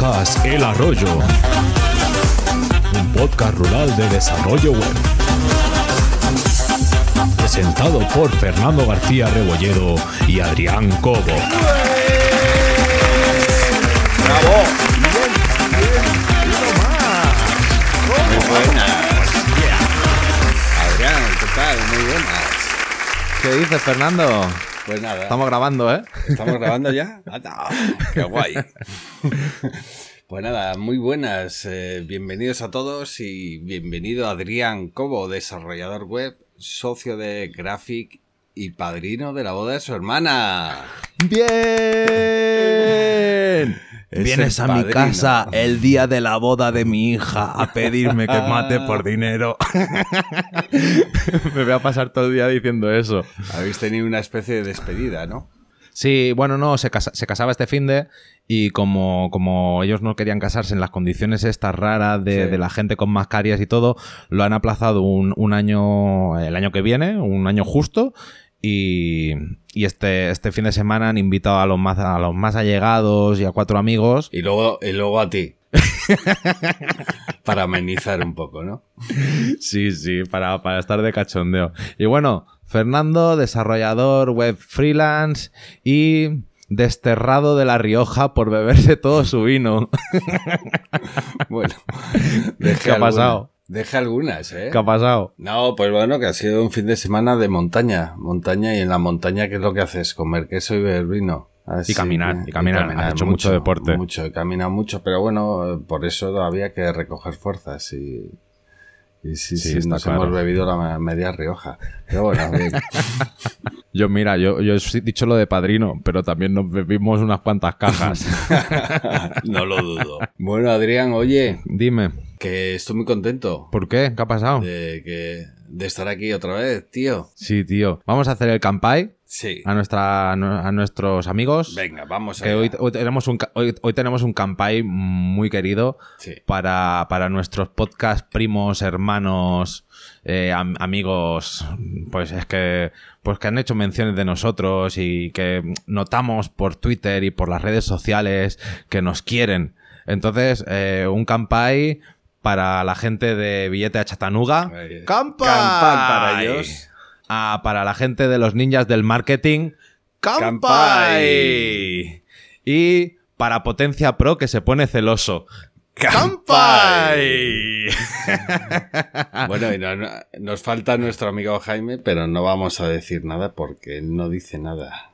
podcast El Arroyo, un podcast rural de desarrollo web. Presentado por Fernando García Rebolledo y Adrián Cobo. ¡Bravo! Muy buenas. Adrián, ¿qué tal? Muy buenas. ¿Qué dices, Fernando? Pues nada. Estamos grabando, ¿eh? ¿Estamos grabando ya? ¡Qué guay! Pues nada, muy buenas. eh, bienvenidos a todos y bienvenido Adrián Cobo, desarrollador web, socio de Graphic y padrino de la boda de su hermana. ¡Bien! Es Vienes a mi casa el día de la boda de mi hija a pedirme que mate por dinero. Me voy a pasar todo el día diciendo eso. Habéis tenido una especie de despedida, ¿no? Sí, bueno, no, se, casa- se casaba este fin de y como, como ellos no querían casarse en las condiciones estas raras de, Sí. de la gente con mascarillas y todo, lo han aplazado un, un año, el año que viene, un año justo. Y, y este, este fin de semana han invitado a los más, a los más allegados y a cuatro amigos. Y luego, y luego a ti. Para amenizar un poco, ¿no? Sí, sí, para, para estar de cachondeo. Y bueno, Fernando, desarrollador web freelance y desterrado de La Rioja por beberse todo su vino. Bueno, ¿Qué ha pasado? Dejé algunas, ¿eh? ¿Qué ha pasado? No, pues bueno, que ha sido un fin de semana de montaña. Montaña y en la montaña, ¿qué es lo que haces? Comer queso y beber vino. Así Y caminar, que- y caminar. Has hecho mucho deporte. Mucho, he caminado mucho, pero bueno, por eso había que recoger fuerzas y... Y sí, Sí, sí, está nos claro. hemos bebido la me- media Rioja. Pero bueno, bien. Yo, mira, yo, yo he dicho lo de padrino, pero también nos bebimos unas cuantas cajas. no lo dudo. Bueno, Adrián, oye, Dime, que estoy muy contento ¿por qué? ¿Qué ha pasado? de, que, de estar aquí otra vez, tío. Sí, tío. Vamos a hacer el campai Sí. a, nuestra, a nuestros amigos. Venga, vamos Que hoy, hoy tenemos un, hoy, hoy tenemos un campai muy querido Sí. para, para nuestros podcast primos, hermanos, eh, am- amigos, pues es que, pues que han hecho menciones de nosotros y que notamos por Twitter y por las redes sociales que nos quieren. Entonces, eh, un campai para la gente de Billete a Chatanuga. Campai para ellos. Ah, para la gente de los ninjas del marketing. ¡Campai! Campai. Y para Potencia Pro que se pone celoso. ¡Campai! Bueno, y no- no- nos falta nuestro amigo Jaime, pero no vamos a decir nada porque él no dice nada.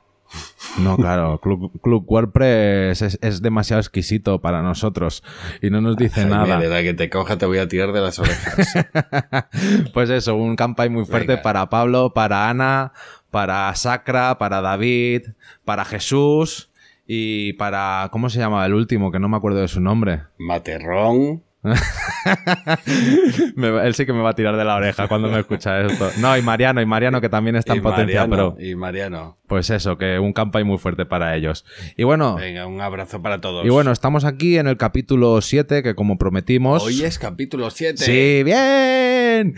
No, claro, Club, Club WordPress es, es demasiado exquisito para nosotros y no nos dice nada. de la que te coja te voy a tirar de las orejas. Pues eso, un campai muy fuerte Venga. para Pablo, para Ana, para Sacra, para David, para Jesús y para... ¿Cómo se llama el último? Que no me acuerdo de su nombre. Materrón. Me él sí que me va a tirar de la oreja cuando me escucha esto. No, y Mariano, y Mariano que también está en Potencia Mariano, Pro. Y Mariano. Pues eso, que un campai muy fuerte para ellos. Y bueno, Venga, un abrazo para todos. y bueno, estamos aquí en el capítulo 7 que como prometimos... Hoy es capítulo 7. Sí, bien.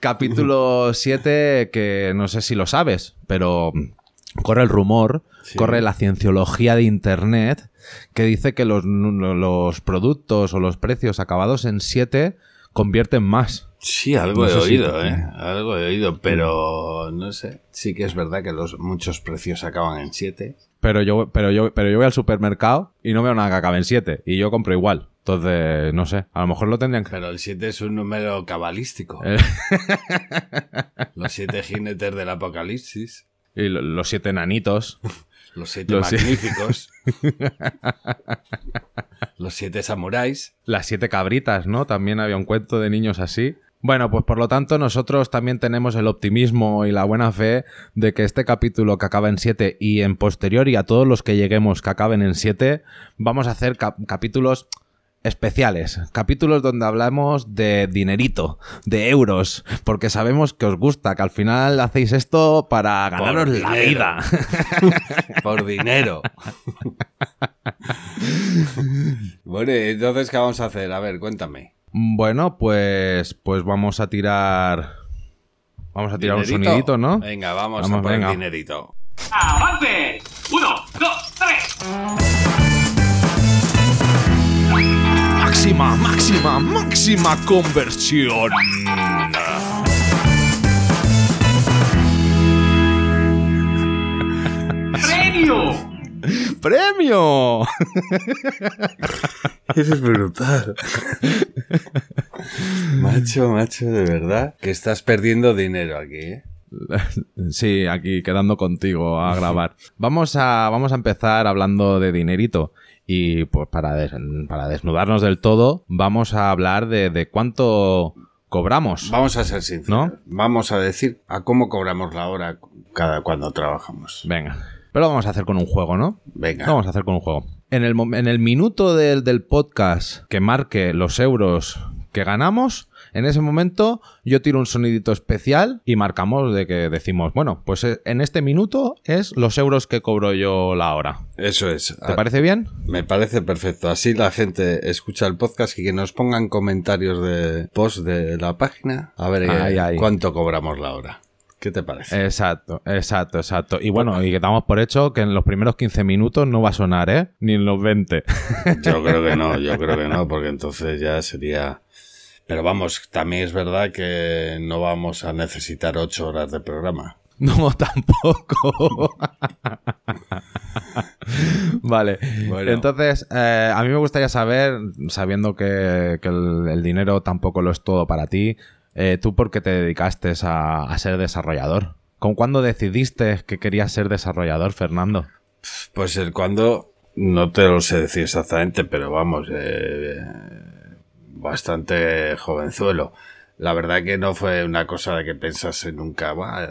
Capítulo 7 que no sé si lo sabes, pero corre el rumor, Sí. corre la cienciología de Internet que dice que los, los productos o los precios acabados en 7 convierten más. Sí, algo No he si- oído, ¿eh? Algo he oído, pero no sé. Sí que es verdad que los muchos precios acaban en 7. Pero yo, pero yo, pero yo voy al supermercado y no veo nada que acabe en 7 y yo compro igual. Entonces, no sé, a lo mejor lo tendrían que... Pero el 7 es un número cabalístico. Eh. Los siete jinetes del apocalipsis. Y lo- los siete nanitos. Los siete Los siete- magníficos. los siete samuráis. Las siete cabritas, ¿no? También había un cuento de niños así. Bueno, pues por lo tanto nosotros también tenemos el optimismo y la buena fe de que este capítulo que acaba en 7 y en posterior y a todos los que lleguemos que acaben en 7, vamos a hacer cap- capítulos especiales, capítulos donde hablamos de dinerito, de euros, porque sabemos que os gusta, que al final hacéis esto para ganaros la dinero. vida. Por dinero. bueno, entonces, ¿qué vamos a hacer? A ver, cuéntame. Bueno, pues pues vamos a tirar vamos a tirar un ¿Dinerito? sonidito, ¿no? Venga, vamos, Vamos, a por venga. dinerito. ¡Avance! ¡Uno, dos, tres! Máxima, máxima, máxima conversión. ¡Premio! ¡Premio! Eso es brutal. macho, macho, de verdad que estás perdiendo dinero aquí, ¿eh? Sí, aquí quedando contigo a grabar. Vamos a, vamos a empezar hablando de dinerito. Y pues para, des- para desnudarnos del todo, vamos a hablar de, de cuánto cobramos. Vamos a ser sinceros. ¿No? Vamos a decir a cómo cobramos la hora cada cuando trabajamos. Venga. Pero lo vamos a hacer con un juego, ¿no? Venga. Lo vamos a hacer con un juego. En el, en el minuto del, del podcast que marque los euros que ganamos, en ese momento yo tiro un sonidito especial y marcamos de que decimos, bueno, pues eh, en este minuto es los euros que cobro yo la hora. Eso es. ¿Te parece bien? Me parece perfecto. Así la gente escucha el podcast y que nos pongan comentarios de post de la página. A ver eh, Ay, ay. cuánto cobramos la hora. ¿Qué te parece? Exacto, exacto, exacto. Y bueno, y que damos por hecho que en los primeros 15 minutos no va a sonar, ¿eh? Ni en los 20. Yo creo que no, yo creo que no, porque entonces ya sería... Pero vamos, también es verdad que no vamos a necesitar ocho horas de programa. No, tampoco. vale. Bueno. Entonces, eh, a mí me gustaría saber, sabiendo que, que el, el dinero tampoco lo es todo para ti, eh, ¿tú por qué te dedicaste a, a ser desarrollador? ¿Con cuándo decidiste que querías ser desarrollador, Fernando? Pues el cuando no te lo sé decir exactamente, pero vamos, eh, bastante jovenzuelo. La verdad que no fue una cosa que pensase nunca, "Buah,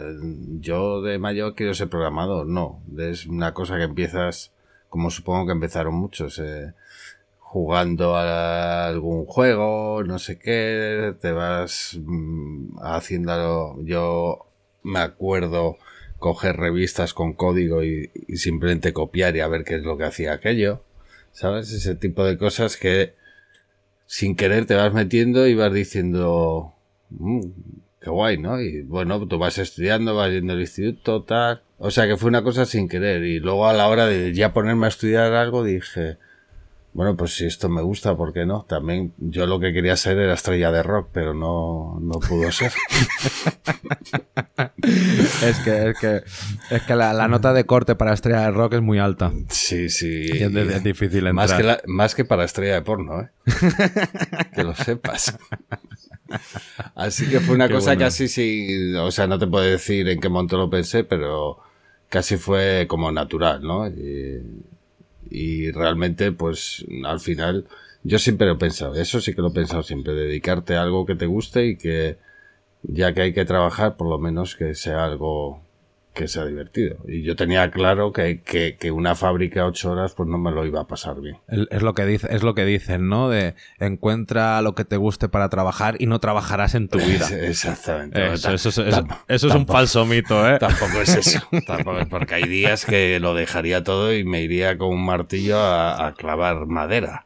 yo de mayor quiero ser programador. No, es una cosa que empiezas, como supongo que empezaron muchos, eh, jugando a algún juego, no sé qué, te vas mm, haciendo... Yo me acuerdo coger revistas con código y, y simplemente copiar y a ver qué es lo que hacía aquello. ¿Sabes? Ese tipo de cosas que sin querer te vas metiendo y vas diciendo, "Mm, qué guay, ¿no? Y bueno, tú vas estudiando, vas yendo al instituto, tal. O sea que fue una cosa sin querer. Y luego a la hora de ya ponerme a estudiar algo dije, bueno, pues si esto me gusta, ¿por qué no? También yo lo que quería ser era estrella de rock, pero no, no pudo ser. Es que, es que, es que la, la nota de corte para estrella de rock es muy alta. Sí, sí. Y es, difícil entrar. Más que, la- más que para estrella de porno, ¿eh? que lo sepas. Así que fue una Qué cosa bueno. casi sí, o sea, no te puedo decir en qué momento lo pensé, pero casi fue como natural, ¿no? Y, y realmente, pues, al final, yo siempre lo he pensado, eso sí que lo he pensado siempre, dedicarte a algo que te guste y que, ya que hay que trabajar, por lo menos que sea algo que sea divertido. Y yo tenía claro que, que, que una fábrica ocho horas, pues no me lo iba a pasar bien. Es lo que dice, es lo que dicen, ¿no? De encuentra lo que te guste para trabajar y no trabajarás en tu vida. Exactamente. Eso, eso es- eso- eso es un falso mito, ¿eh? Tampoco es eso. Tampoco es porque hay días que lo dejaría todo y me iría con un martillo a, a clavar madera.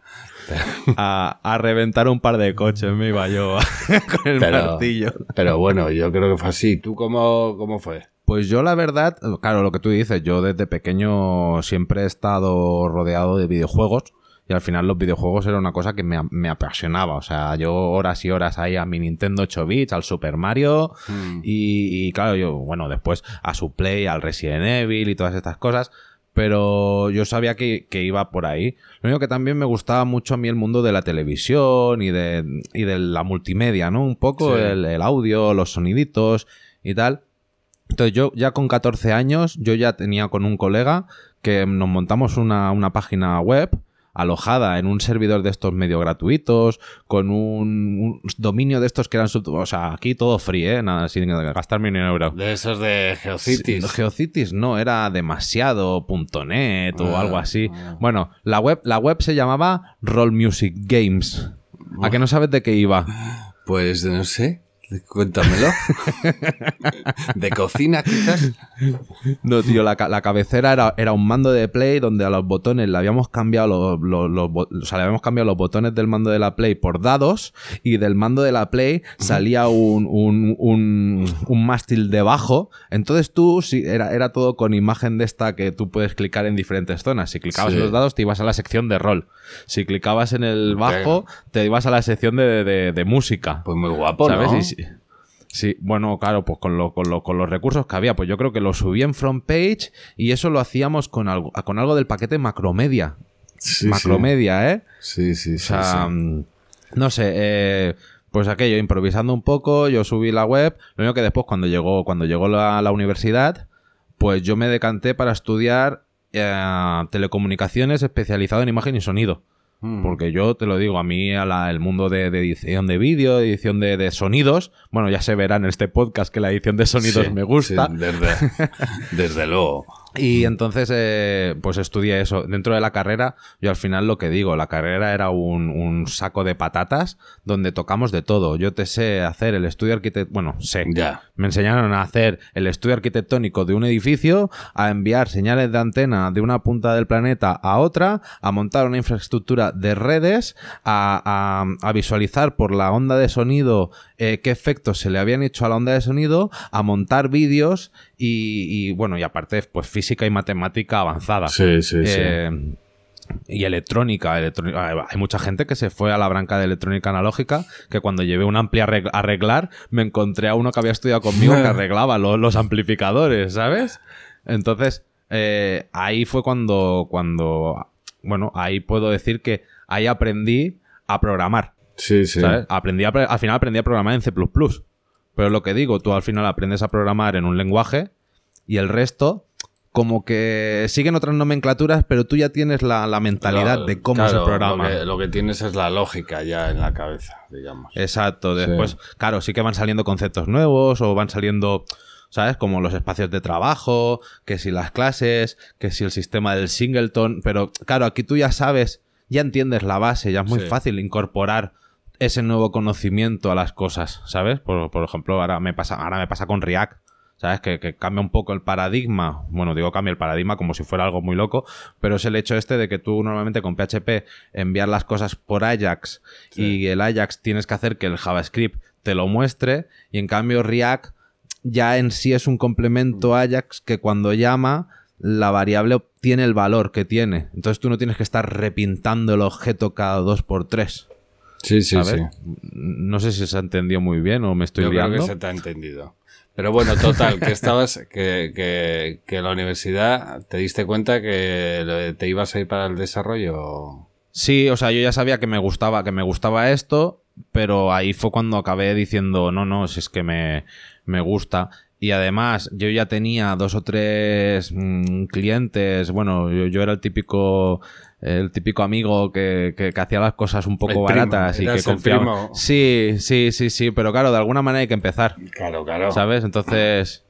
A, a reventar un par de coches me iba yo con el Pero, martillo. pero bueno, yo creo que fue así. ¿Tú cómo, cómo fue? Pues yo la verdad, claro, lo que tú dices, yo desde pequeño siempre he estado rodeado de videojuegos y al final los videojuegos era una cosa que me, me apasionaba. O sea, yo horas y horas ahí a mi Nintendo 8 bits, al Super Mario y, y claro, yo, bueno, después a su Play, al Resident Evil y todas estas cosas. Pero yo sabía que, que iba por ahí. Lo único que también me gustaba mucho a mí el mundo de la televisión y de, y de la multimedia, ¿no? Un poco Sí. el, el audio, los soniditos y tal. Entonces yo ya con 14 años, yo ya tenía con un colega que nos montamos una, una página web alojada en un servidor de estos medio gratuitos, con un, un dominio de estos que eran, sub- o sea, aquí todo free, ¿eh? Nada, sin gastarme ni un euro. De esos de Geocities. Sí, Geocities no, era demasiado.net o Ah, algo así. ah. Bueno, la web, la web se llamaba Roll Music Games. ¿A que no sabes de qué iba? Pues no sé. Cuéntamelo. ¿De cocina, quizás? No, tío, la, la cabecera era, era un mando de Play donde a los botones le habíamos cambiado los, los- los bo- o sea, le habíamos cambiado los botones del mando de la Play por dados y del mando de la Play salía un, un, un, un mástil debajo. Entonces tú, sí, era, era todo con imagen de esta que tú puedes clicar en diferentes zonas. Si clicabas Sí. en los dados, te ibas a la sección de rol. Si clicabas en el bajo, te ibas a la sección de, de- de música. Pues muy guapo, ¿Sabes? ¿no? Y sí, bueno, claro, pues con, lo- con, lo- con los recursos que había, pues yo creo que lo subí en front page y eso lo hacíamos con algo, con algo del paquete Macromedia. Sí, Macromedia, ¿eh? Sí, sí, sí. O sea, sí. mm, no sé, eh, pues aquello, improvisando un poco, yo subí la web, lo único que después cuando llegó, cuando llegó la, la universidad, pues yo me decanté para estudiar eh, telecomunicaciones especializado en imagen y sonido. Mm. Porque yo te lo digo, a mí a la- el mundo de, de edición de vídeo, edición de, de sonidos, bueno, ya se verá en este podcast que la edición de sonidos Sí, me gusta. sí, desde, desde luego. Y entonces, eh, pues estudié eso. Dentro de la carrera, yo al final lo que digo, la carrera era un, un saco de patatas donde tocamos de todo. Yo te sé hacer el estudio arquitectónico, bueno, sé. Ya. Me enseñaron a hacer el estudio arquitectónico de un edificio, a enviar señales de antena de una punta del planeta a otra, a montar una infraestructura de redes, a, a- a visualizar por la onda de sonido eh, qué efectos se le habían hecho a la onda de sonido, a montar vídeos y, y, bueno, y aparte, pues física y matemática avanzada. Sí, sí, sí. Eh, y electrónica, electrónica. Hay mucha gente que se fue a la branca de electrónica analógica que cuando llevé un ampli a arreg- a arreglar me encontré a uno que había estudiado conmigo que arreglaba lo- los amplificadores, ¿sabes? Entonces, eh, ahí fue cuando, cuando, bueno, ahí puedo decir que ahí aprendí a programar, Sí, sí. ¿sabes? Aprendí a al final aprendí a programar en C++. Pero lo que digo, tú al final aprendes a programar en un lenguaje y el resto como que siguen otras nomenclaturas, pero tú ya tienes la, la mentalidad de cómo claro, se programa. Lo que, lo que tienes es la lógica ya en la cabeza, digamos. Exacto. Sí. Después, claro, sí que van saliendo conceptos nuevos o van saliendo, ¿sabes? Como los espacios de trabajo, que si las clases, que si el sistema del singleton. Pero claro, aquí tú ya sabes, ya entiendes la base, ya es muy Sí. fácil incorporar ese nuevo conocimiento a las cosas, ¿sabes? Por, por ejemplo, ahora me pasa, ahora me pasa con React. ¿Sabes? Que, que cambia un poco el paradigma. Bueno, digo cambia el paradigma como si fuera algo muy loco, pero es el hecho este de que tú normalmente con PHP enviar las cosas por Ajax y el Ajax tienes que hacer que el JavaScript te lo muestre y en cambio React ya en sí es un complemento Ajax que cuando llama la variable obtiene el valor que tiene. Entonces tú no tienes que estar repintando el objeto cada dos por tres. Sí, sí, ¿sabes? No sé si se ha entendido muy bien o me estoy Yo creo que se te ha entendido. Pero bueno, total, que estabas, que, que, que la universidad te diste cuenta que te ibas a ir para el desarrollo. Sí, o sea, yo ya sabía que me gustaba, que me gustaba esto, pero ahí fue cuando acabé diciendo, no, no, si es que me, me gusta. Y además, yo ya tenía dos o tres mm, clientes. Bueno, yo, yo era el típico, el típico amigo que, que- que hacía las cosas un poco El primo, baratas y que confiaba. Sí, sí, sí, sí, pero claro, de alguna manera hay que empezar. Claro, claro. ¿Sabes? Entonces,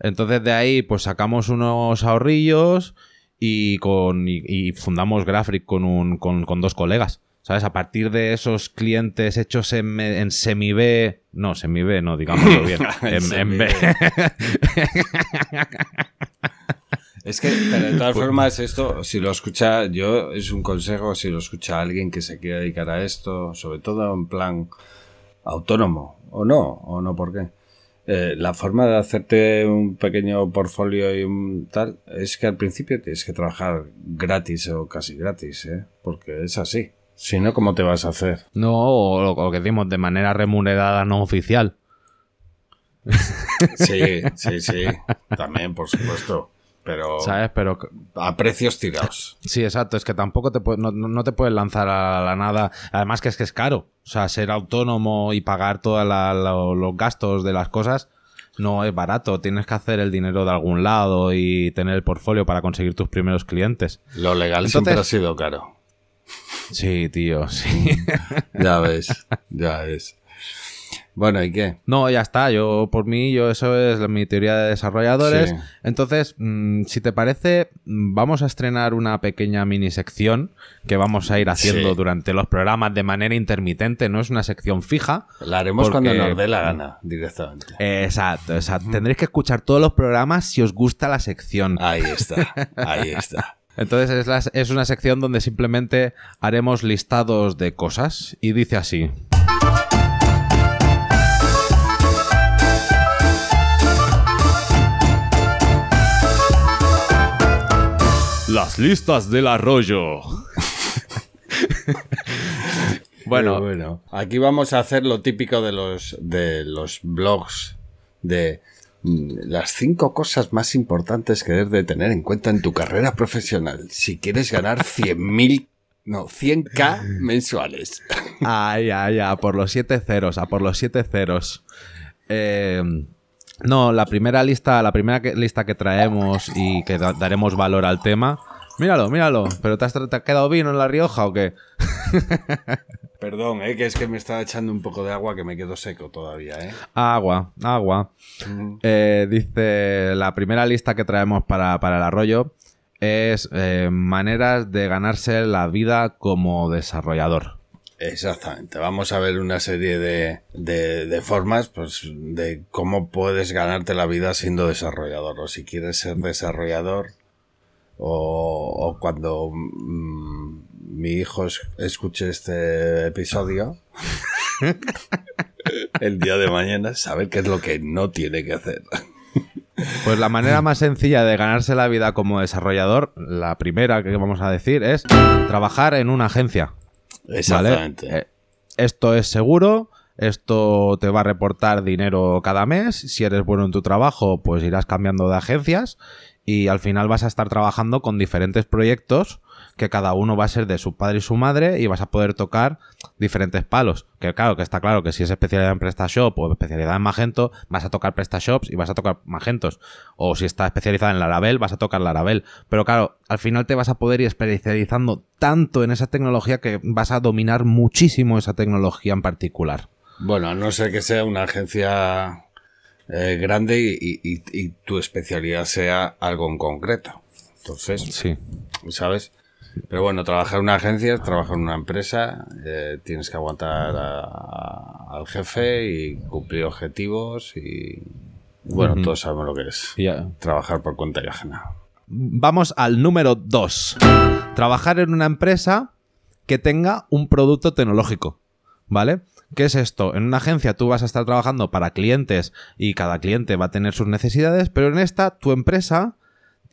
entonces de ahí pues sacamos unos ahorrillos y con y, y fundamos Graphic con un con, con dos colegas. ¿Sabes? A partir de esos clientes hechos en, en semi-B, no, semi-B, no, digámoslo bien, En en, en B. Es que, pero de todas Pues formas, esto, si lo escucha, yo, es un consejo, si lo escucha alguien que se quiera dedicar a esto, sobre todo en plan autónomo, o no, o no, ¿por qué? Eh, la forma de hacerte un pequeño portfolio y un tal, es que al principio tienes que trabajar gratis o casi gratis, ¿eh? Porque es así. Si no, ¿cómo te vas a hacer? No, o lo, o que decimos, de manera remunerada no oficial. Sí, sí, sí. También, por supuesto. Pero ¿Sabes? Pero a precios tirados. Sí, exacto. Es que tampoco te no- no te puedes lanzar a la nada. Además que es que es caro. O sea, ser autónomo y pagar todos los gastos de las cosas no es barato. Tienes que hacer el dinero de algún lado y tener el portfolio para conseguir tus primeros clientes. Lo legal Entonces- siempre ha sido caro. Sí, tío, sí. Ya ves, ya ves. Bueno, ¿y qué? No, ya está. Yo, por mí, yo eso es mi teoría de desarrolladores. Sí. Entonces, mm, si te parece, mm, vamos a estrenar una pequeña mini sección que vamos a ir haciendo Sí. durante los programas de manera intermitente. No es una sección fija. La haremos Porque- cuando nos dé la gana, directamente. Exacto, exacto. Tendréis que escuchar todos los programas si os gusta la sección. Ahí está, ahí está. Entonces es, la- es una sección donde simplemente haremos listados de cosas y dice así. Las listas del arroyo. bueno, bueno, aquí vamos a hacer lo típico de los, de los blogs de mm, las cinco cosas más importantes que debes de tener en cuenta en tu carrera profesional si quieres ganar 100.000, no, 100k mensuales. Ay, ay, a por los siete ceros, a por los siete ceros. Eh, no, la primera lista, la primera que- lista que traemos y que da- daremos valor al tema. Míralo, míralo. ¿Pero te has, te quedado vino en La Rioja o qué? Perdón, eh, que es que me estaba echando un poco de agua que me quedo seco todavía, eh. Agua, agua. Eh, dice, la primera lista que traemos para, para el arroyo es eh, maneras de ganarse la vida como desarrollador. Exactamente. Vamos a ver una serie de, de, de formas pues, de cómo puedes ganarte la vida siendo desarrollador. O si quieres ser desarrollador. O, o cuando mm, mi hijo es- escuche este episodio. el día de mañana, saber qué es lo que no tiene que hacer. Pues la manera más sencilla de ganarse la vida como desarrollador, la primera que vamos a decir es trabajar en una agencia. Exactamente. Eh, esto es seguro, esto te va a reportar dinero cada mes. Si eres bueno en tu trabajo, pues irás cambiando de agencias y al final vas a estar trabajando con diferentes proyectos que cada uno va a ser de su padre y su madre y vas a poder tocar diferentes palos. Que claro, que está claro que si es especialidad en PrestaShop o especialidad en Magento, vas a tocar PrestaShops y vas a tocar Magentos. O si está especializada en Laravel, vas a tocar Laravel. Pero claro, al final te vas a poder ir especializando tanto en esa tecnología que vas a dominar muchísimo esa tecnología en particular. Bueno, a no ser que sea una agencia eh, grande y, y- y- y tu especialidad sea algo en concreto. Entonces, Sí. ¿sabes? Pero bueno, trabajar en una agencia, trabajar en una empresa, eh, tienes que aguantar a- al jefe y cumplir objetivos y bueno, todos sabemos lo que es trabajar por cuenta y ajena. Vamos al número 2. Trabajar en una empresa que tenga un producto tecnológico. ¿Vale? ¿Qué es esto? En una agencia tú vas a estar trabajando para clientes y cada cliente va a tener sus necesidades, pero en esta tu empresa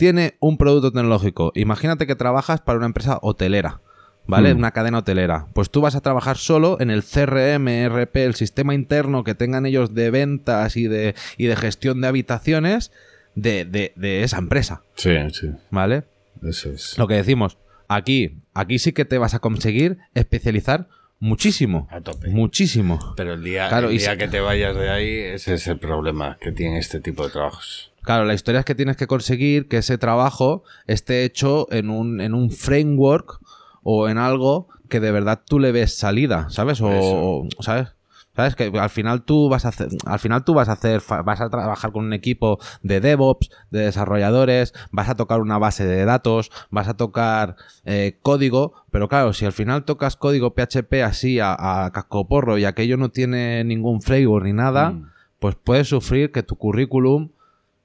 tiene un producto tecnológico. Imagínate que trabajas para una empresa hotelera. ¿Vale? Hmm. Una cadena hotelera. Pues tú vas a trabajar solo en el CRM, RP, el sistema interno que tengan ellos de ventas y de, y de gestión de habitaciones de, de- de esa empresa. Sí, sí, ¿Vale? eso es. Lo que decimos, aquí, aquí sí que te vas a conseguir especializar muchísimo. A tope. Muchísimo. Pero el día, Claro, el y día que te vayas de ahí, ese es el problema que tiene este tipo de trabajos. Claro, la historia es que tienes que conseguir que ese trabajo esté hecho en un, en un framework o en algo que de verdad tú le ves salida, ¿sabes? O, ¿sabes? ¿Sabes? Que al final tú vas a hacer, al final tú vas a hacer, vas a trabajar con un equipo de DevOps, de desarrolladores, vas a tocar una base de datos, vas a tocar eh, código, pero claro, si al final tocas código PHP así a, a cascoporro y aquello no tiene ningún framework ni nada, Mm. pues puedes sufrir que tu currículum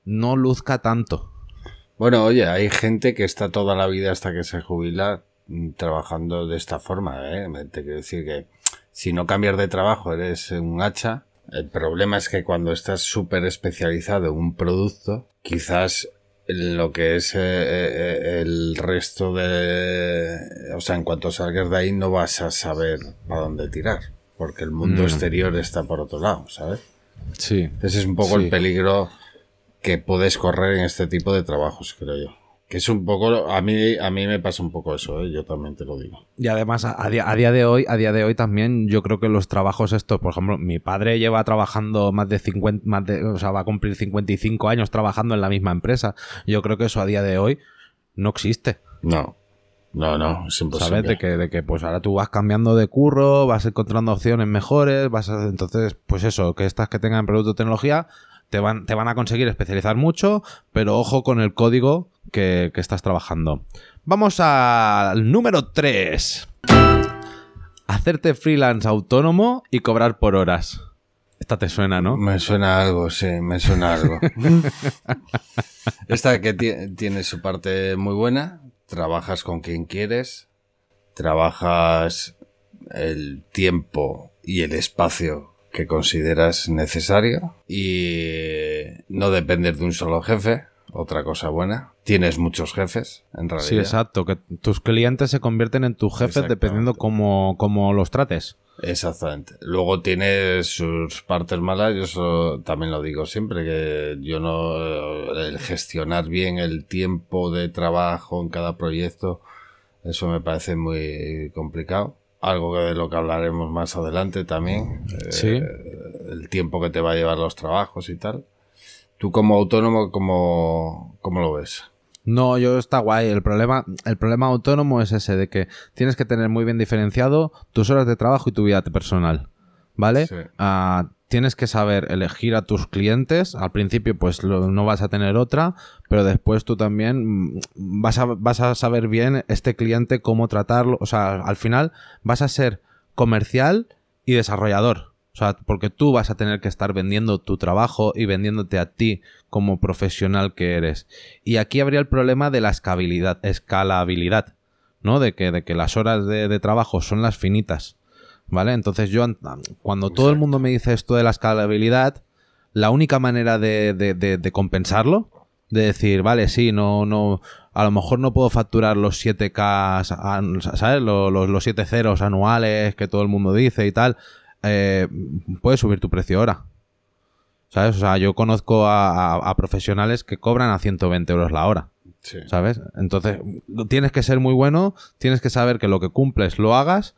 no luzca tanto. Bueno, oye, hay gente que está toda la vida hasta que se jubila trabajando de esta forma, ¿eh? Te quiero decir que si no cambias de trabajo eres un hacha. El problema es que cuando estás súper especializado en un producto, quizás lo que es eh, eh, el resto de... O sea, en cuanto salgas de ahí no vas a saber para dónde tirar, porque el mundo Mm. exterior está por otro lado, ¿sabes? Sí. Ese es un poco Sí. el peligro que puedes correr en este tipo de trabajos, creo yo. Que es un poco, a mí, a mí me pasa un poco eso, ¿eh? yo también te lo digo. Y además, a, a día, a día de hoy, a día de hoy también, yo creo que los trabajos estos, por ejemplo, mi padre lleva trabajando más de 50, más de, o sea, va a cumplir 55 años trabajando en la misma empresa. Yo creo que eso a día de hoy no existe. No, No, no, es imposible. ¿Sabes? De que, de que pues ahora tú vas cambiando de curro, vas encontrando opciones mejores, vas a- entonces, pues eso, que estas que tengan producto de tecnología te van, te van a conseguir especializar mucho, pero ojo con el código que, que estás trabajando. Vamos al número 3. Hacerte freelance autónomo y cobrar por horas. Esta te suena, ¿no? Me suena algo, sí, me suena algo. Esta que ti- tiene su parte muy buena, trabajas con quien quieres, trabajas el tiempo y el espacio que consideras necesario y no dependes de un solo jefe, otra cosa buena. Tienes muchos jefes, en realidad. Sí, exacto. Que tus clientes se convierten en tus jefes dependiendo cómo, cómo los trates. Exactamente. Luego tiene sus partes malas, yo eso también lo digo siempre, que yo no, el gestionar bien el tiempo de trabajo en cada proyecto, eso me parece muy complicado. Algo de lo que hablaremos más adelante también, eh, el tiempo que te va a llevar los trabajos y tal. Tú como autónomo, ¿cómo, cómo lo ves? No, yo está guay. El problema, el problema autónomo es ese de que tienes que tener muy bien diferenciado tus horas de trabajo y tu vida personal. ¿Vale? Sí. Ah, tienes que saber elegir a tus clientes. Al principio, pues lo- no vas a tener otra, pero después tú también mm, vas a, vas a saber bien este cliente cómo tratarlo. O sea, al final vas a ser comercial y desarrollador. O sea, porque tú vas a tener que estar vendiendo tu trabajo y vendiéndote a ti como profesional que eres. Y aquí habría el problema de la escalabilidad, escalabilidad ¿no? De que, de que las horas de, de trabajo son las finitas. ¿Vale? Entonces yo, an- cuando todo el mundo me dice esto de la escalabilidad, la única manera de, de- de- de compensarlo, de decir, vale, sí, no, no, a lo mejor no puedo facturar los 7K, an- ¿sabes? Los, los, los 7 ceros anuales que todo el mundo dice y tal, eh, puedes subir tu precio ahora. ¿Sabes? O sea, yo conozco a, a- a profesionales que cobran a 120 euros la hora. Sí. ¿Sabes? Entonces, tienes que ser muy bueno, tienes que saber que lo que cumples lo hagas.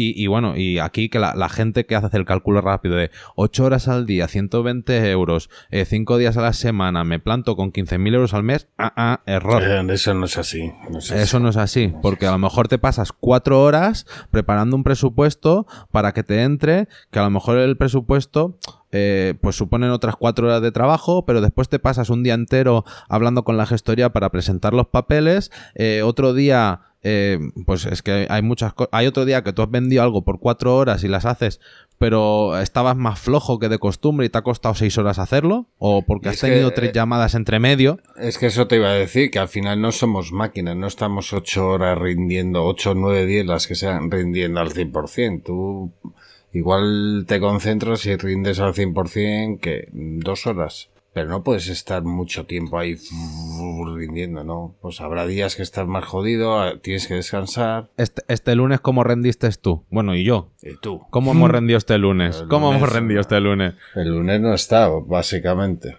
Y, y bueno, y aquí que la, la gente que hace el cálculo rápido de 8 horas al día, 120 euros, 5 días a la semana, me planto con 15.000 euros al mes, ah, ah, error. Eh, Eso no es así. no es así. Eso no es así, porque a lo mejor te pasas cuatro horas preparando un presupuesto para que te entre, que a lo mejor el presupuesto eh, pues suponen otras cuatro horas de trabajo, pero después te pasas un día entero hablando con la gestoría para presentar los papeles, eh, otro día... eh, pues es que hay muchas cosas. Hay otro día que tú has vendido algo por cuatro horas y las haces, pero estabas más flojo que de costumbre y te ha costado seis horas hacerlo, o porque has que, tenido tres eh, llamadas entre medio. Es que eso te iba a decir, que al final no somos máquinas, no estamos ocho horas rindiendo, ocho, nueve, diez, las que sean rindiendo al 100%. Tú igual te concentras y rindes al 100% que dos horas. Pero no puedes estar mucho tiempo ahí rindiendo, ¿no? Pues habrá días que estás más jodido, eh, tienes que descansar. Este, este lunes, ¿cómo rendiste tú? Bueno, y yo. Y tú. ¿Cómo hemos rendido este lunes? ¿Cómo hemos rendido este lunes? El lunes no está, básicamente.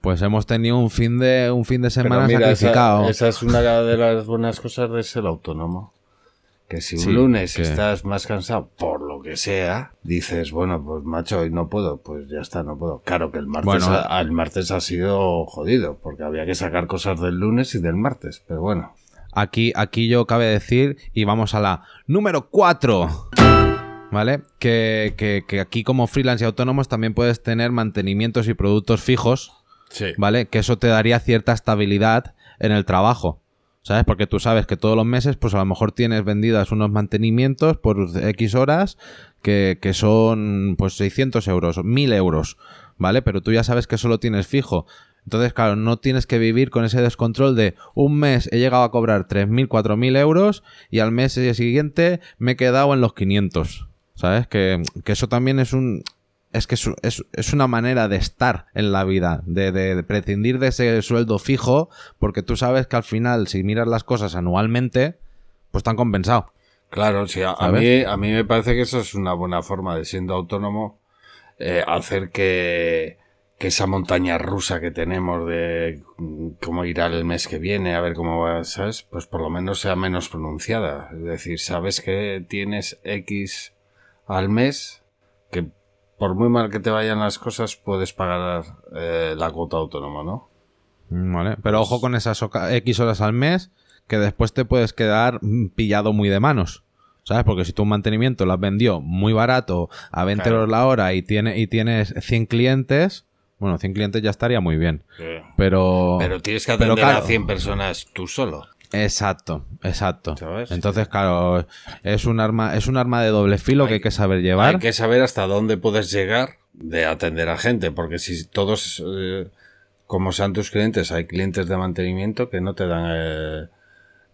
Pues hemos tenido un fin de un fin de semana esa, sacrificado. esa es una de las buenas cosas de ser autónomo. Que si un Sí, lunes que- estás más cansado, por lo que sea, dices, bueno, pues macho, hoy no puedo, pues ya está, no puedo. Claro que el martes, Bueno, ha, el martes ha sido jodido, porque había que sacar cosas del lunes y del martes, pero bueno. Aquí, aquí yo cabe decir, y vamos a la número 4. ¿Vale? Que, que- que aquí como freelance y autónomos también puedes tener mantenimientos y productos fijos, Sí. ¿vale? Que eso te daría cierta estabilidad en el trabajo. ¿Sabes? Porque tú sabes que todos los meses, pues a lo mejor tienes vendidas unos mantenimientos por X horas que, que son pues 600 euros, 1000 euros, ¿vale? Pero tú ya sabes que eso lo tienes fijo. Entonces, claro, no tienes que vivir con ese descontrol de un mes he llegado a cobrar 3.000, 4.000 euros y al mes siguiente me he quedado en los 500. ¿Sabes? Que, que eso también es un, es que es, es- es una manera de estar en la vida, de, de- de prescindir de ese sueldo fijo, porque tú sabes que al final, si miras las cosas anualmente, pues han compensado. Claro, sí, a, mí, a mí me parece que eso es una buena forma de siendo autónomo, eh, hacer que, que esa montaña rusa que tenemos de mm, cómo irá el mes que viene, a ver cómo va, ¿sabes? Pues por lo menos sea menos pronunciada. Es decir, sabes que tienes X al mes, que por muy mal que te vayan las cosas, puedes pagar eh, la cuota autónoma, ¿no? Mm, Vale. Pero ojo con esas X horas al mes, que después te puedes quedar mm, pillado muy de manos. ¿Sabes? Porque si tú un mantenimiento lo has vendido muy barato a 20 Claro. euros la hora y, tiene, y tienes 100 clientes, bueno, 100 clientes ya estaría muy bien. Pero. Pero tienes que pero atender claro. a 100 personas tú solo. Exacto, exacto. ¿Sabes? Entonces, claro, es un arma, es un arma de doble filo que hay que saber llevar. Hay que saber hasta dónde puedes llegar de atender a gente, porque si todos, eh, como sean tus clientes, hay clientes de mantenimiento que no te dan, eh,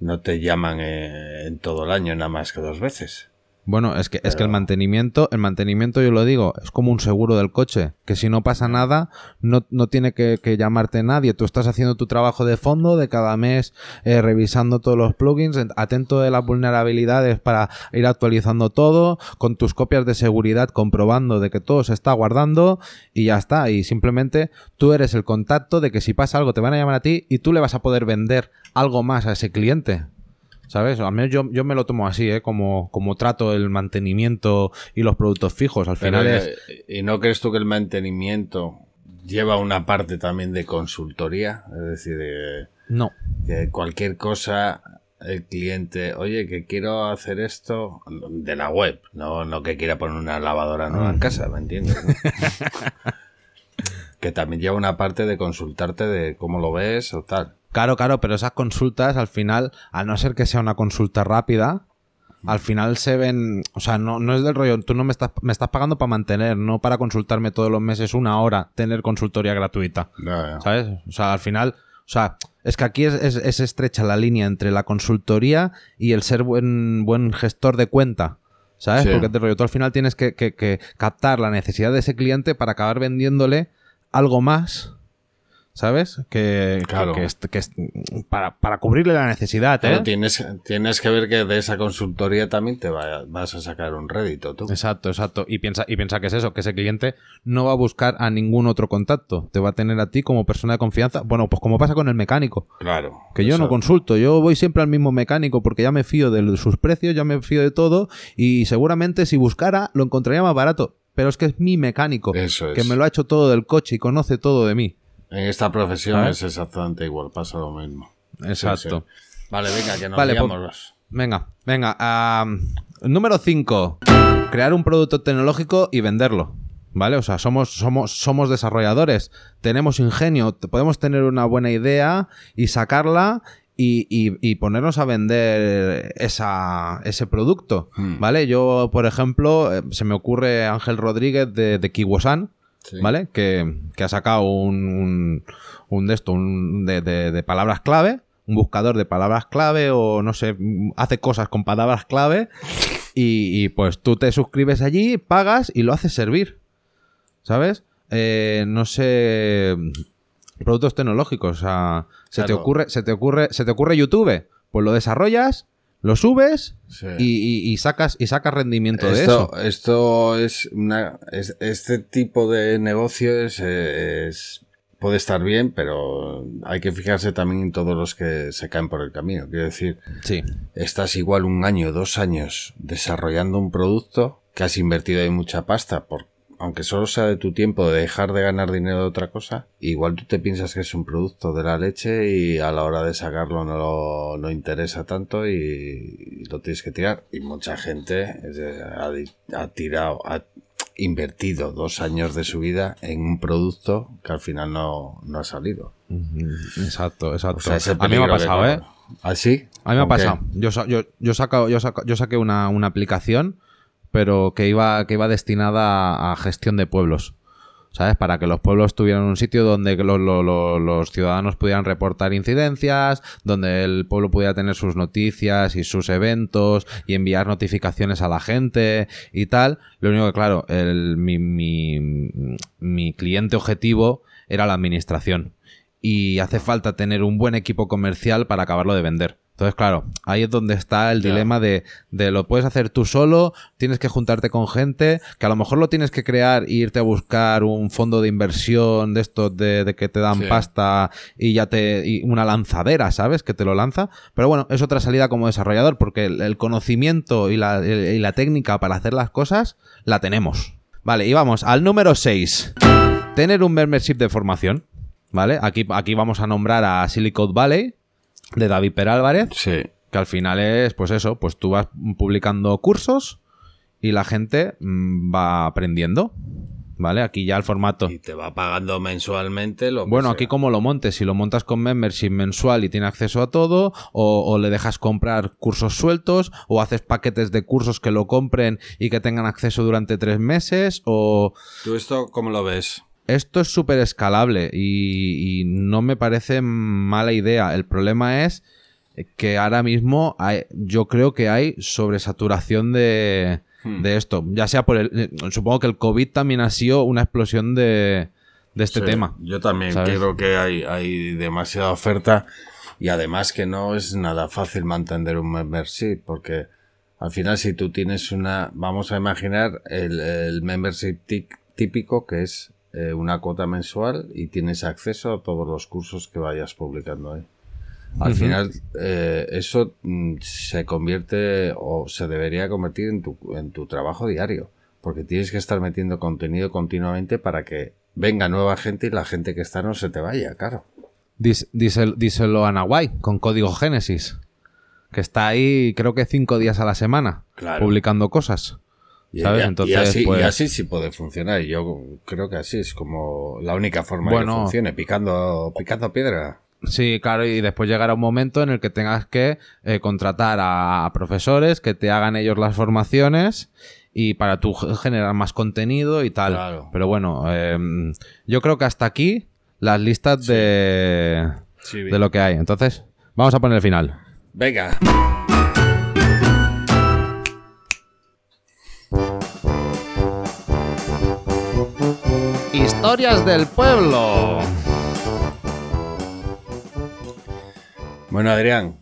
no te llaman eh, en todo el año nada más que dos veces. Bueno, es que, es que el mantenimiento, el mantenimiento, yo lo digo, es como un seguro del coche, que si no pasa nada, no, no tiene que, que llamarte nadie. Tú estás haciendo tu trabajo de fondo de cada mes, eh, revisando todos los plugins, en- atento de las vulnerabilidades para ir actualizando todo, con tus copias de seguridad comprobando de que todo se está guardando y ya está. Y simplemente tú eres el contacto de que si pasa algo te van a llamar a ti y tú le vas a poder vender algo más a ese cliente. ¿Sabes? Al menos yo, yo me lo tomo así, ¿eh? Como, como trato el mantenimiento y los productos fijos. Al Pero, final es... eh, ¿Y no crees tú que el mantenimiento lleva una parte también de consultoría? Es decir, de- No. que cualquier cosa el cliente, oye, que quiero hacer esto de la web, no, no que quiera poner una lavadora nueva en casa, ¿me entiendes? no? que también lleva una parte de consultarte de cómo lo ves o tal. Claro, claro, pero esas consultas al final, al no ser que sea una consulta rápida, al final se ven, o sea, no, no es del rollo, tú no me estás, me estás pagando para mantener, no para consultarme todos los meses una hora, tener consultoría gratuita. ¿Sabes? O sea, al final, o sea, es que aquí es, es- es estrecha la línea entre la consultoría y el ser buen, buen gestor de cuenta. ¿Sabes? Sí. Porque te rollo, tú al final tienes que, que- que captar la necesidad de ese cliente para acabar vendiéndole algo más. ¿Sabes? Que, Claro. que, para, para cubrirle la necesidad, ¿eh? Pero tienes, tienes que ver que de esa consultoría también te va- vas a sacar un rédito tú. Exacto, exacto. Y piensa, y piensa que es eso, que ese cliente no va a buscar a ningún otro contacto. Te va a tener a ti como persona de confianza. Bueno, pues como pasa con el mecánico. Claro. Que yo no consulto, yo voy siempre al mismo mecánico porque ya me fío de sus precios, ya me fío de todo y seguramente si buscara lo encontraría más barato. Pero es que es mi mecánico, Eso es. que me lo ha hecho todo del coche y conoce todo de mí. En esta profesión ¿Sabes? es exactamente igual, pasa lo mismo. Exacto. Sí, sí. Vale, venga, que nos Vale, pues- Venga, venga. número 5. Crear un producto tecnológico y venderlo. ¿Vale? O sea, somos, somos, somos desarrolladores. Tenemos ingenio. Podemos tener una buena idea y sacarla y, y- y ponernos a vender esa, ese producto. Hmm. ¿Vale? Yo, por ejemplo, eh, se me ocurre Ángel Rodríguez de, de Kiwosan. Sí. ¿Vale? Que, que ha sacado un, un, un de esto, un de, de- de palabras clave, un buscador de palabras clave o no sé, hace cosas con palabras clave y, y, pues tú te suscribes allí, pagas y lo haces servir. ¿Sabes? Eh, no sé, productos tecnológicos, o sea, se te ocurre, se te ocurre, se te ocurre YouTube, pues lo desarrollas, lo subes Sí. y, y- y sacas y sacas rendimiento de Esto, eso. esto es una. es- este tipo de negocio es, es- puede estar bien, pero hay que fijarse también en todos los que se caen por el camino. Quiero decir, Sí. estás igual un año, dos años desarrollando un producto que has invertido ahí mucha pasta, por, aunque solo sea de tu tiempo de dejar de ganar dinero de otra cosa, igual tú te piensas que es un producto de la leche y a la hora de sacarlo no, lo, no interesa tanto y, y lo tienes que tirar. Y mucha gente ha, ha tirado, ha invertido dos años de su vida en un producto que al final no, no ha salido. Exacto, exacto. O sea, ese a mí me ha que pasado, ¿eh? corre. ¿Ah? A mí me ha pasado. Yo, yo, yo, saco- yo, saco- yo saqué una, una aplicación, pero que iba, que iba destinada a, gestión de pueblos. ¿Sabes? Para que los pueblos tuvieran un sitio donde lo- lo- lo- los ciudadanos pudieran reportar incidencias, donde el pueblo pudiera tener sus noticias y sus eventos y enviar notificaciones a la gente y tal. Lo único que, claro, mi cliente objetivo era la administración y hace falta tener un buen equipo comercial para acabarlo de vender. Entonces, claro, ahí es donde está el dilema de, de lo puedes hacer tú solo, tienes que juntarte con gente, que a lo mejor lo tienes que crear e irte a buscar un fondo de inversión de estos de, de que te dan Sí. pasta y ya te. y una lanzadera, ¿sabes? Que te lo lanza. Pero bueno, es otra salida como desarrollador, porque el, el conocimiento y la, el- y la técnica para hacer las cosas la tenemos. Vale, y vamos al número 6. Tener un membership de formación. ¿Vale? Aquí, aquí vamos a nombrar a Silicon Valley. de David Perálvarez, Sí. que al final es, pues eso, pues tú vas publicando cursos y la gente mm, va aprendiendo. ¿Vale? Aquí ya el formato. Y te va pagando mensualmente lo que Bueno, sea. aquí como lo montes, si lo montas con membership mensual y tiene acceso a todo, o, o le dejas comprar cursos sueltos, o haces paquetes de cursos que lo compren y que tengan acceso durante tres meses, o... ¿Tú esto cómo lo ves? Esto es súper escalable y, y no me parece mala idea. El problema es que ahora mismo hay- yo creo que hay sobresaturación de, Hmm. de esto. Ya sea por el... Supongo que el COVID también ha sido una explosión de, de este Sí, tema. Yo también ¿sabes? creo que hay, hay demasiada oferta y además que no es nada fácil mantener un membership porque al final si tú tienes una, vamos a imaginar el, el membership típico que es eh, una cuota mensual y tienes acceso a todos los cursos que vayas publicando ahí. Al final, eh, eso mm, se convierte o se debería convertir en tu, en tu trabajo diario. Porque tienes que estar metiendo contenido continuamente para que venga nueva gente y la gente que está no se te vaya, claro. Díselo a Nahuay con código Génesis. Que está ahí, creo que cinco días a la semana. Claro. Publicando cosas. Y, pues- así sí puede funcionar. Y Yo creo que así es como la única forma Bueno. que funcione, picando, picando piedra. Sí, claro, y después llegará un momento en el que tengas que eh, contratar a, a profesores que te hagan ellos las formaciones y para tú ge- generar más contenido y tal. Claro. Pero bueno, em, yo creo que hasta aquí las listas de, Sí, de lo que hay. Entonces, vamos a poner el final. Venga. Historias del pueblo. Bueno, Adrián.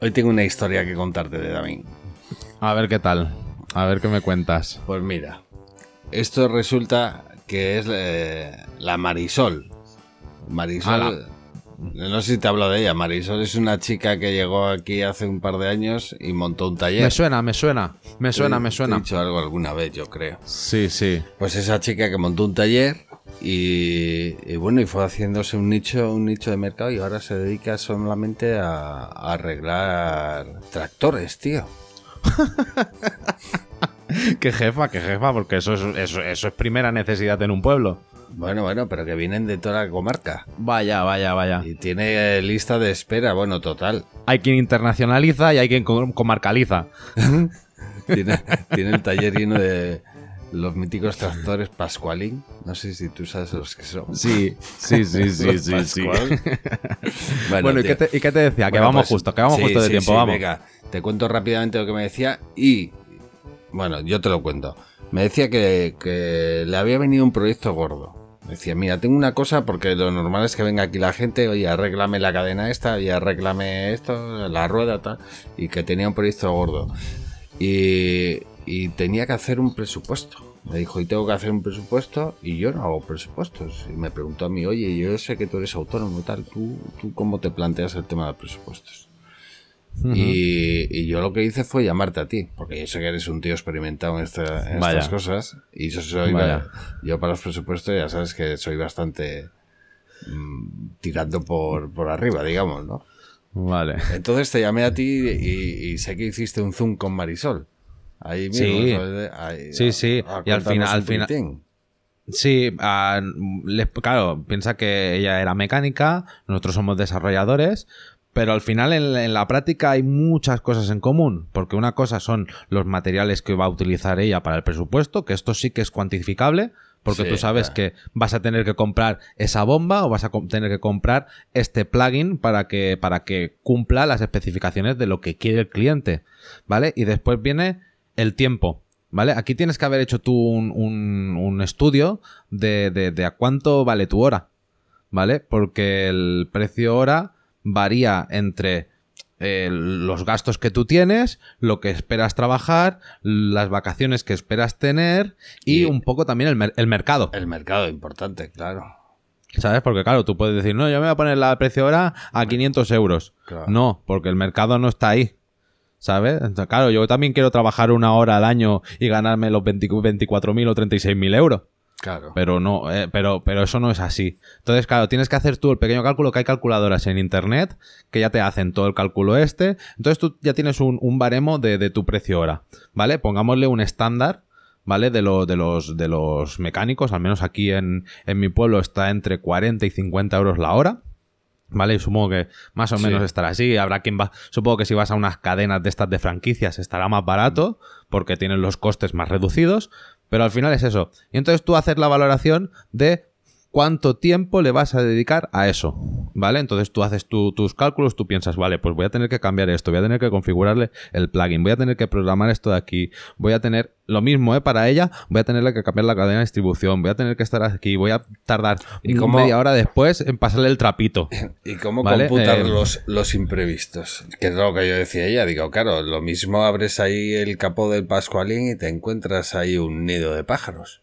Hoy tengo una historia que contarte de David. A ver qué tal. A ver qué me cuentas. Pues mira, esto resulta que es eh, la Marisol. Marisol, Ala. No sé si te hablo de ella. Marisol es una chica que llegó aquí hace un par de años y montó un taller. Me suena, me suena. Me suena, Te- me suena. He dicho algo alguna vez, yo creo. Sí, sí. Pues esa chica que montó un taller y, y bueno, y fue haciéndose un nicho, un nicho de mercado y ahora se dedica solamente a, a arreglar tractores, tío. Qué jefa, qué jefa, porque eso es, eso, eso es primera necesidad en un pueblo. Bueno, bueno, pero que vienen de toda la comarca. Vaya, vaya, vaya. Y tiene lista de espera, bueno, total. Hay quien internacionaliza y hay quien com- comarcaliza. Tiene, tiene el taller lleno de los míticos tractores Pascualín. No sé si tú sabes los que son. Sí, sí, sí, sí, sí, sí. Pascual. Bueno, ¿y, qué te, y qué te decía? que Bueno, vamos pues, justo, que vamos sí, justo de sí, tiempo, vamos. Venga, te cuento rápidamente lo que me decía y. Bueno, yo te lo cuento. Me decía que, le había venido un proyecto gordo. Me decía, mira, tengo una cosa porque lo normal es que venga aquí la gente, oye, arréglame la cadena esta, y arréglame esto, la rueda, tal. Y que tenía un proyecto gordo. Y, tenía que hacer un presupuesto. Me dijo, y tengo que hacer un presupuesto y yo no hago presupuestos. Y me preguntó a mí, oye, yo sé que tú eres autónomo tal, ¿tú, tú cómo te planteas el tema de presupuestos? Y, y yo lo que hice fue llamarte a ti, porque yo sé que eres un tío experimentado en, esta- en Vaya. estas cosas. Y yo soy, Vaya. yo para los presupuestos ya sabes que soy bastante mm, tirando por, por arriba, digamos, ¿no? Vale. Entonces te llamé a ti y, y sé que hiciste un zoom con Marisol. Ahí mismo, Sí. Sí, sí. a- a Y al final- al final-. Sí, les- claro, piensa que ella era mecánica, nosotros somos desarrolladores, pero al final en, en la práctica hay muchas cosas en común, porque una cosa son los materiales que va a utilizar ella para el presupuesto, que esto sí que es cuantificable, porque Sí, tú sabes claro. que vas a tener que comprar esa bomba o vas a tener que comprar este plugin para que, para que cumpla las especificaciones de lo que quiere el cliente, ¿vale? Y después viene el tiempo. ¿Vale? Aquí tienes que haber hecho tú un, un- un estudio de, de- de a cuánto vale tu hora. ¿Vale? Porque el precio hora varía entre eh, los gastos que tú tienes, lo que esperas trabajar, las vacaciones que esperas tener y, Y- un poco también el, mer- el mercado. El mercado, importante, claro. ¿Sabes? Porque claro, tú puedes decir, no, yo me voy a poner la precio hora a 500 euros. Claro. No, porque el mercado no está ahí. ¿Sabes? Entonces, claro, yo también quiero trabajar una hora al año y ganarme los 20 24.000 o 36.000 euros. Claro. Pero no, eh, pero, pero eso no es así. Entonces, claro, tienes que hacer tú el pequeño cálculo que hay calculadoras en internet que ya te hacen todo el cálculo este. Entonces tú ya tienes un, un baremo de, de tu precio hora. ¿Vale? Pongámosle un estándar. ¿Vale? De, lo, de, los, de los mecánicos, al menos aquí en, en mi pueblo está entre 40 y 50 euros la hora. ¿Vale? Y supongo que más o Sí. menos estará así. Habrá quien va. Supongo que si vas a unas cadenas de estas de franquicias estará más barato porque tienen los costes más reducidos. Pero al final es eso. Y entonces tú haces la valoración de cuánto tiempo le vas a dedicar a eso. ¿Vale? Entonces tú haces tu- tus cálculos, tú piensas, vale, pues voy a tener que cambiar esto, voy a tener que configurarle el plugin, voy a tener que programar esto de aquí, voy a tener lo mismo, ¿eh? Para ella, voy a tenerle que cambiar la cadena de distribución, voy a tener que estar aquí, voy a tardar ¿Y cómo- media hora después en pasarle el trapito. ¿Y cómo Vale, computar eh, los, los imprevistos? Que es lo que yo decía ella. Digo, claro, lo mismo abres ahí el capó del Pascualín y te encuentras ahí un nido de pájaros.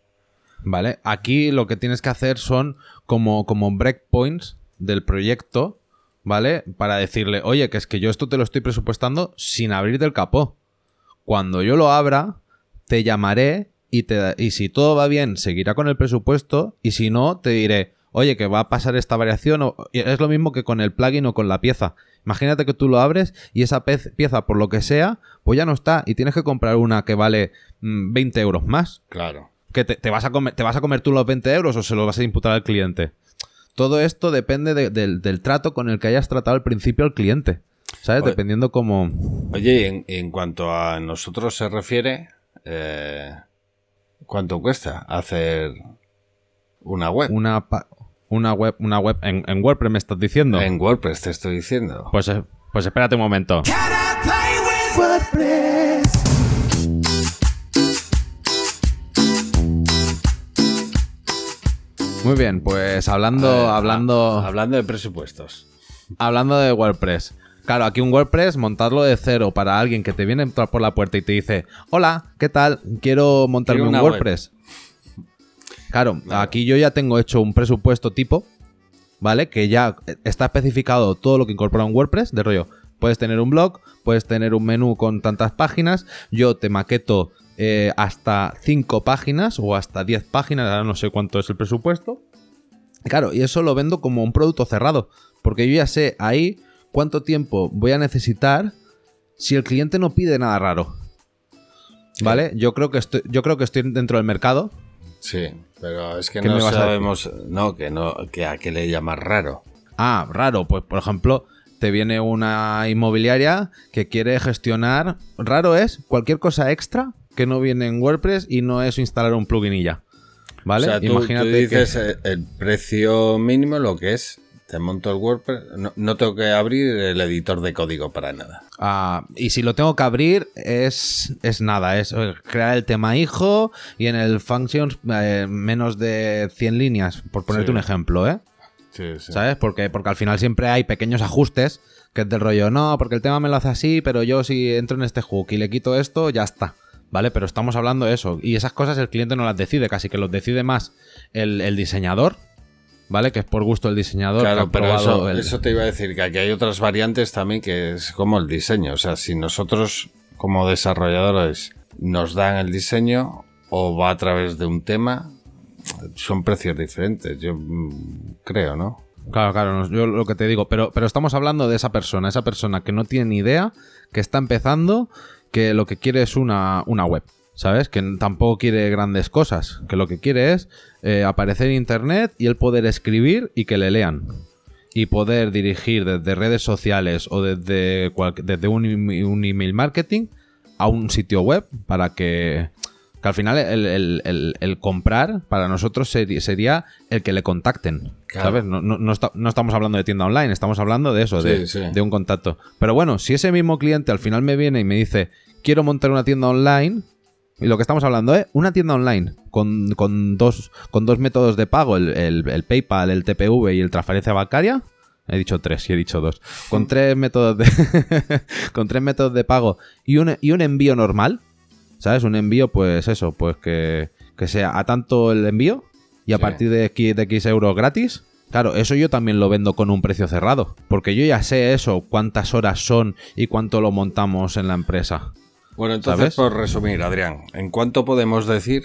¿Vale? Aquí lo que tienes que hacer son como, como breakpoints del proyecto, ¿vale? Para decirle, oye, que es que yo esto te lo estoy presupuestando sin abrir del capó. Cuando yo lo abra, te llamaré y, te, y si todo va bien, seguirá con el presupuesto y si no, te diré, oye, que va a pasar esta variación. Es lo mismo que con el plugin o con la pieza. Imagínate que tú lo abres y esa pieza, por lo que sea, pues ya no está y tienes que comprar una que vale mm, 20 euros más Claro. Que te, te vas a comer, te vas a comer tú los 20 euros o se los vas a imputar al cliente. Todo esto depende de- del, del trato con el que hayas tratado al principio al cliente. ¿Sabes? Oye. Dependiendo cómo... Oye, y en, en cuanto a nosotros se refiere, eh, ¿cuánto cuesta hacer una web? Una, pa- una web, una web en, en WordPress me estás diciendo. En WordPress te estoy diciendo. Pues, eh, pues espérate un momento. Muy bien, pues hablando, hablando, hablando de presupuestos. Hablando de WordPress. Claro, aquí un WordPress, montarlo de cero para alguien que te viene a entrar por la puerta y te dice, hola, ¿qué tal? Quiero montarme Quiero un una web". WordPress. Claro, aquí yo ya tengo hecho un presupuesto tipo, ¿vale? Que ya está especificado todo lo que incorpora un WordPress, de rollo. Puedes tener un blog, puedes tener un menú con tantas páginas, yo te maqueto eh, hasta 5 páginas o hasta 10 páginas, ahora no sé cuánto es el presupuesto. Claro, y eso lo vendo como un producto cerrado, porque yo ya sé ahí cuánto tiempo voy a necesitar si el cliente no pide nada raro. ¿Vale? Yo creo que estoy, yo creo que estoy dentro del mercado. Sí, pero es que ¿Qué no sabemos, no, que no, que a qué le llamas raro. Ah, raro, pues por ejemplo, te viene una inmobiliaria que quiere gestionar. Raro es cualquier cosa extra que no viene en WordPress y no es instalar un plugin y ya. ¿Vale? O sea, tú, Imagínate tú que- dices eh, el precio mínimo, lo que es, te monto el WordPress, no, no tengo que abrir el editor de código para nada. Ah, y si lo tengo que abrir, es, es nada, es eh, crear el tema hijo y en el functions eh, menos de 100 líneas, por ponerte Sí. un ejemplo, ¿eh? Sí, sí. ¿Sabes? Porque, porque al final siempre hay pequeños ajustes que es del rollo, no, porque el tema me lo hace así, pero yo si entro en este hook y le quito esto, ya está. ¿Vale? Pero estamos hablando de eso. Y esas cosas el cliente no las decide, casi que los decide más el, el diseñador, ¿vale? Que es por gusto el diseñador. Claro, pero eso, el- eso te iba a decir, que aquí hay otras variantes también que es como el diseño. O sea, si nosotros como desarrolladores nos dan el diseño o va a través de un tema, son precios diferentes, yo mm, creo, ¿no? Claro, claro, yo lo que te digo, pero, pero estamos hablando de esa persona, esa persona que no tiene ni idea, que está empezando, que lo que quiere es una, una web, ¿sabes? Que tampoco quiere grandes cosas, que lo que quiere es eh, aparecer en internet y el poder escribir y que le lean. Y poder dirigir desde redes sociales o desde, cual- desde un, email- un email marketing a un sitio web para que, que al final el, el- el- el comprar para nosotros sería el que le contacten. Claro. ¿Sabes? No, no- no está- no estamos hablando de tienda online, estamos hablando de eso, de, sí. de un contacto. Pero bueno, si ese mismo cliente al final me viene y me dice, quiero montar una tienda online, y lo que estamos hablando es una tienda online con, con dos, con dos métodos de pago, el, el- el PayPal, el TPV y el transferencia bancaria. He dicho tres y he dicho dos. Con tres métodos de. con tres métodos de pago y un, y un envío normal. ¿Sabes? Un envío, pues eso, pues que, que sea a tanto el envío y a Sí. partir de X, de X euros gratis. Claro, eso yo también lo vendo con un precio cerrado. Porque yo ya sé eso, cuántas horas son y cuánto lo montamos en la empresa. Bueno, entonces, ¿Sabes? por resumir, Adrián, ¿en cuánto podemos decir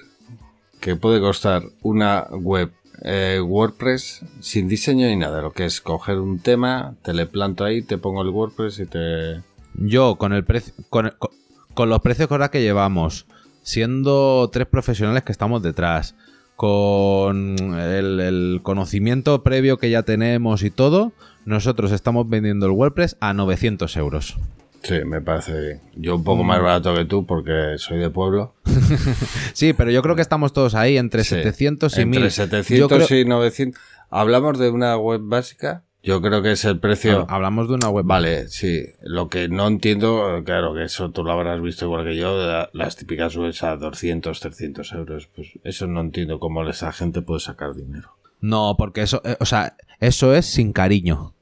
que puede costar una web eh, WordPress sin diseño ni nada. Lo que es coger un tema, te le planto ahí, te pongo el WordPress y te. Yo, con el precio. Con, con- con los precios que ahora que llevamos, siendo tres profesionales que estamos detrás, con el, el conocimiento previo que ya tenemos y todo, nosotros estamos vendiendo el WordPress a 900 euros. Sí, me parece bien. Yo un poco más barato que tú porque soy de pueblo. Sí, pero yo creo que estamos todos ahí entre Sí. 700 y 1000. Entre Yo 700 creo- y 900. Hablamos de una web básica. Yo creo que es el precio. Hablamos de una web. Vale, sí. Lo que no entiendo, claro, que eso tú lo habrás visto igual que yo, la- las típicas webs a 200, 300 euros. Pues eso no entiendo cómo esa gente puede sacar dinero. No, porque eso, eh, o sea, eso es sin cariño.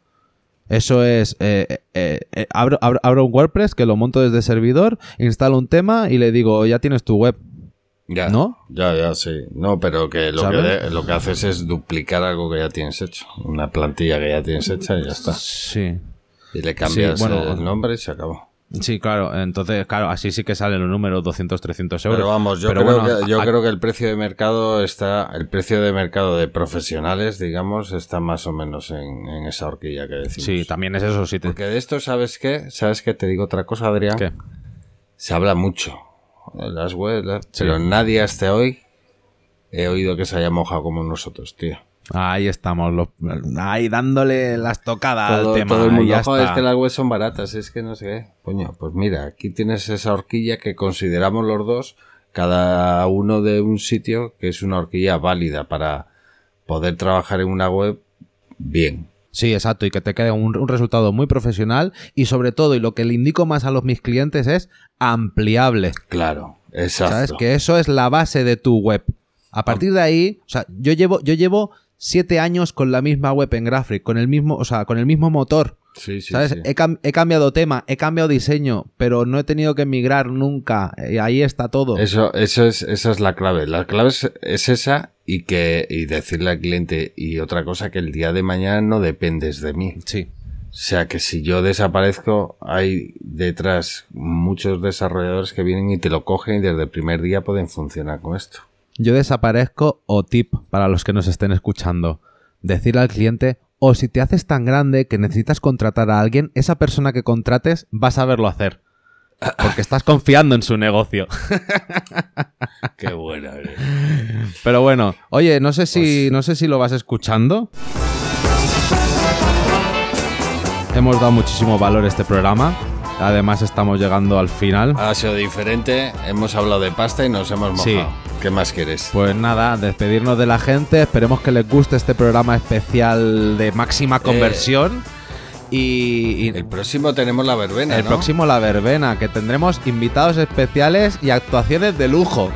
Eso es, eh, eh, eh, abro, abro- abro un WordPress que lo monto desde servidor, instalo un tema y le digo, ya tienes tu web. Ya, ¿No? Ya, ya, sí. No, pero que lo, que lo que haces es duplicar algo que ya tienes hecho. Una plantilla que ya tienes hecha y ya está. Sí. Y le cambias Sí, bueno, el nombre y se acabó. Sí, claro. Entonces, claro, así sí que salen los números 200, 300 euros. Pero vamos, yo, Pero creo, bueno, que, yo a- creo que el precio de mercado está, el precio de mercado de profesionales, digamos, está más o menos en, en esa horquilla que decimos. Sí, también es eso. Sí te- Porque de esto, ¿sabes qué? ¿Sabes qué? Te digo otra cosa, Adrián. ¿Qué? Se habla mucho. Las webs, pero nadie hasta hoy he oído que se haya mojado como nosotros, tío. Ahí estamos, los- ahí dándole las tocadas todo, al tema. todo el mundo, "Joder, es que las webs son baratas, es que no sé qué. Coño, pues mira, aquí tienes esa horquilla que consideramos los dos, cada uno de un sitio, que es una horquilla válida para poder trabajar en una web bien. Sí, exacto, y que te quede un, un resultado muy profesional y sobre todo, y lo que le indico más a los mis clientes es ampliable. Claro, exacto. ¿Sabes? Que eso es la base de tu web. A partir de ahí, o sea, yo llevo, yo llevo siete años con la misma web en Graphic, con el mismo, o sea, con el mismo motor. Sí, sí, ¿Sabes? sí. He, cam- he cambiado tema, he cambiado diseño, pero no he tenido que migrar nunca. Y ahí está todo. Eso, eso es, esa es la clave. La clave es, es esa y que, y decirle al cliente, y otra cosa, que el día de mañana no dependes de mí. Sí. O sea que si yo desaparezco, hay detrás muchos desarrolladores que vienen y te lo cogen y desde el primer día pueden funcionar con esto. Yo desaparezco o tip para los que nos estén escuchando. Decirle al cliente, o si te haces tan grande que necesitas contratar a alguien, esa persona que contrates va a saberlo hacer. Porque estás confiando en su negocio. Qué buena. Pero bueno, oye, no sé si, no sé si lo vas escuchando. Hemos dado muchísimo valor a este programa. Además, estamos llegando al final. Ha sido diferente, hemos hablado de pasta y nos hemos mojado. Sí. ¿Qué más quieres? Pues nada, despedirnos de la gente. Esperemos que les guste este programa especial de máxima conversión. y, y El próximo tenemos la verbena, el ¿no? próximo La Verbena, que tendremos invitados especiales y actuaciones de lujo.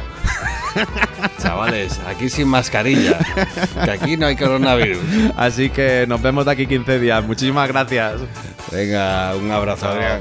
Chavales, aquí sin mascarilla, que aquí no hay coronavirus. Así que nos vemos de aquí 15 días. Muchísimas gracias. Venga, un abrazo. Adrián.